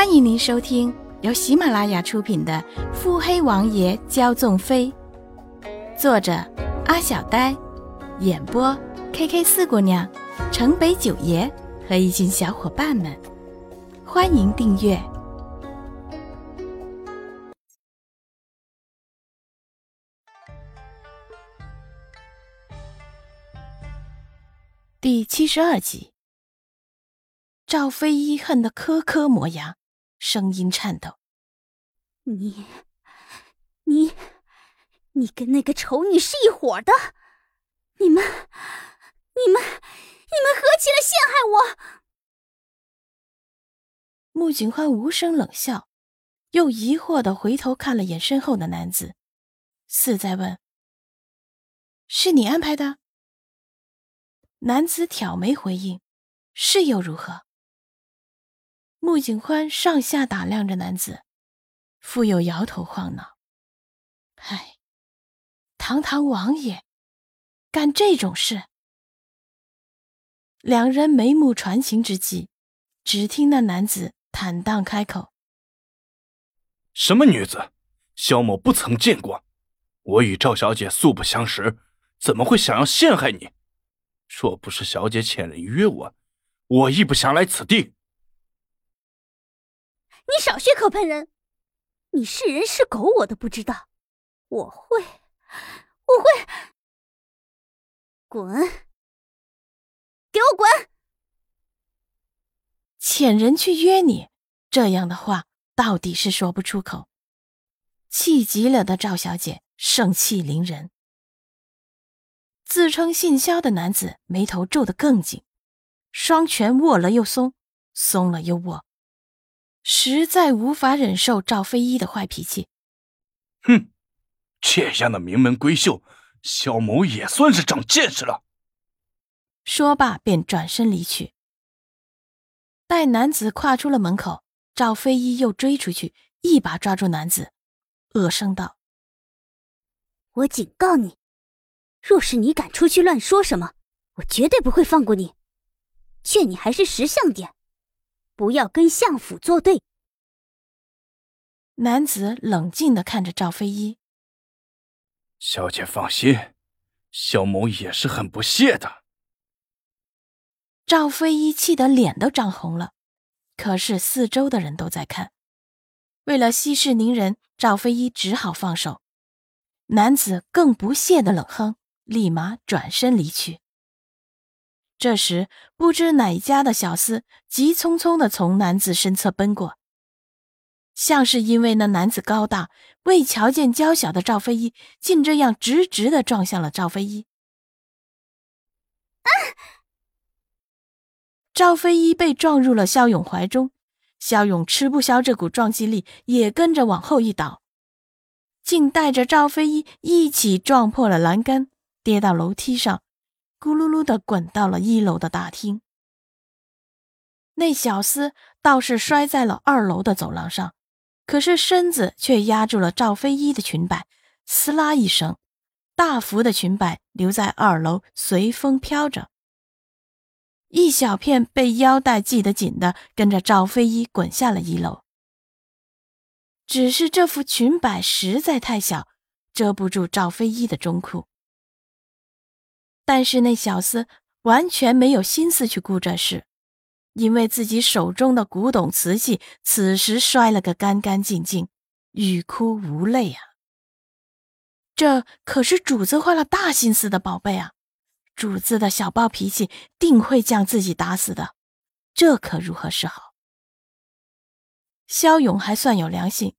欢迎您收听由喜马拉雅出品的《腹黑王爷骄纵妃》，作者阿小呆，演播 K K 四姑娘、城北九爷和一群小伙伴们。欢迎订阅第七十二集。赵飞一恨得颗颗磨牙，声音颤抖：“你，你，你跟那个丑女是一伙的！你们，你们，你们合起来陷害我！”穆景欢无声冷笑，又疑惑的回头看了眼身后的男子，似在问：“是你安排的？”男子挑眉回应：“是又如何？”穆景欢上下打量着男子，复又摇头晃脑：“唉，堂堂王爷，干这种事。”两人眉目传情之际，只听那男子坦荡开口：“什么女子？萧某不曾见过。我与赵小姐素不相识，怎么会想要陷害你？若不是小姐遣人约我，我亦不想来此地。”你少血口喷人！你是人是狗我都不知道。我会，我会。滚！给我滚！遣人去约你，这样的话到底是说不出口。气急了的赵小姐盛气凌人。自称姓萧的男子眉头皱得更紧，双拳握了又松，松了又握。实在无法忍受赵飞一的坏脾气。哼，这样的名门闺秀，萧某也算是长见识了。说罢，便转身离去。待男子跨出了门口，赵飞一又追出去，一把抓住男子，恶声道：“我警告你，若是你敢出去乱说什么，我绝对不会放过你。劝你还是识相点。”不要跟相府作对。男子冷静的看着赵飞一，小姐放心，萧某也是很不屑的。赵飞一气得脸都涨红了，可是四周的人都在看，为了息事宁人，赵飞一只好放手。男子更不屑的冷哼，立马转身离去。这时，不知哪家的小厮急匆匆的从男子身侧奔过，像是因为那男子高大，未瞧见娇小的赵飞一，竟这样直直的撞向了赵飞一。啊！赵飞一被撞入了肖勇怀中，肖勇吃不消这股撞击力，也跟着往后一倒，竟带着赵飞一一起撞破了栏杆，跌到楼梯上。咕噜噜的滚到了一楼的大厅，那小厮倒是摔在了二楼的走廊上，可是身子却压住了赵飞一的裙摆，撕拉一声，大幅的裙摆留在二楼随风飘着，一小片被腰带系得紧的，跟着赵飞一滚下了一楼。只是这副裙摆实在太小，遮不住赵飞一的中裤。但是那小厮完全没有心思去顾这事，因为自己手中的古董瓷器此时摔了个干干净净，欲哭无泪啊！这可是主子花了大心思的宝贝啊！主子的小暴脾气定会将自己打死的，这可如何是好？肖勇还算有良心，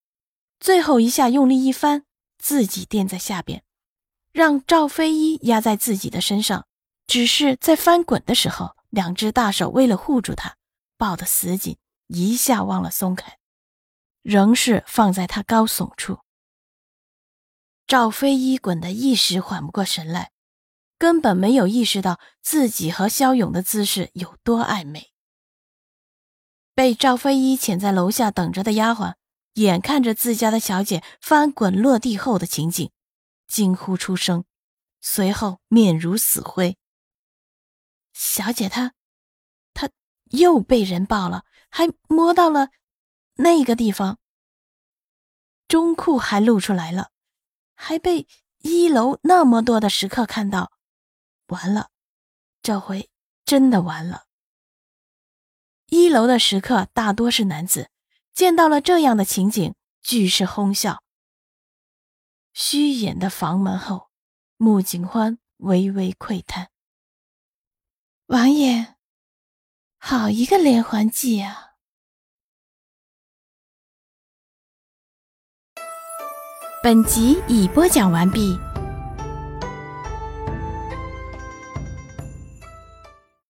最后一下用力一翻，自己垫在下边。让赵飞一压在自己的身上，只是在翻滚的时候，两只大手为了护住他，抱得死紧，一下忘了松开，仍是放在他高耸处。赵飞一滚得一时缓不过神来，根本没有意识到自己和肖勇的姿势有多暧昧。被赵飞一遣在楼下等着的丫鬟，眼看着自家的小姐翻滚落地后的情景。惊呼出声，随后面如死灰。小姐她，她又被人抱了，还摸到了那个地方，中库还露出来了，还被一楼那么多的食客看到，完了，这回真的完了。一楼的食客大多是男子，见到了这样的情景，俱是哄笑。虚掩的房门后，穆景欢微微喟叹：“王爷，好一个连环计啊！”本集已播讲完毕。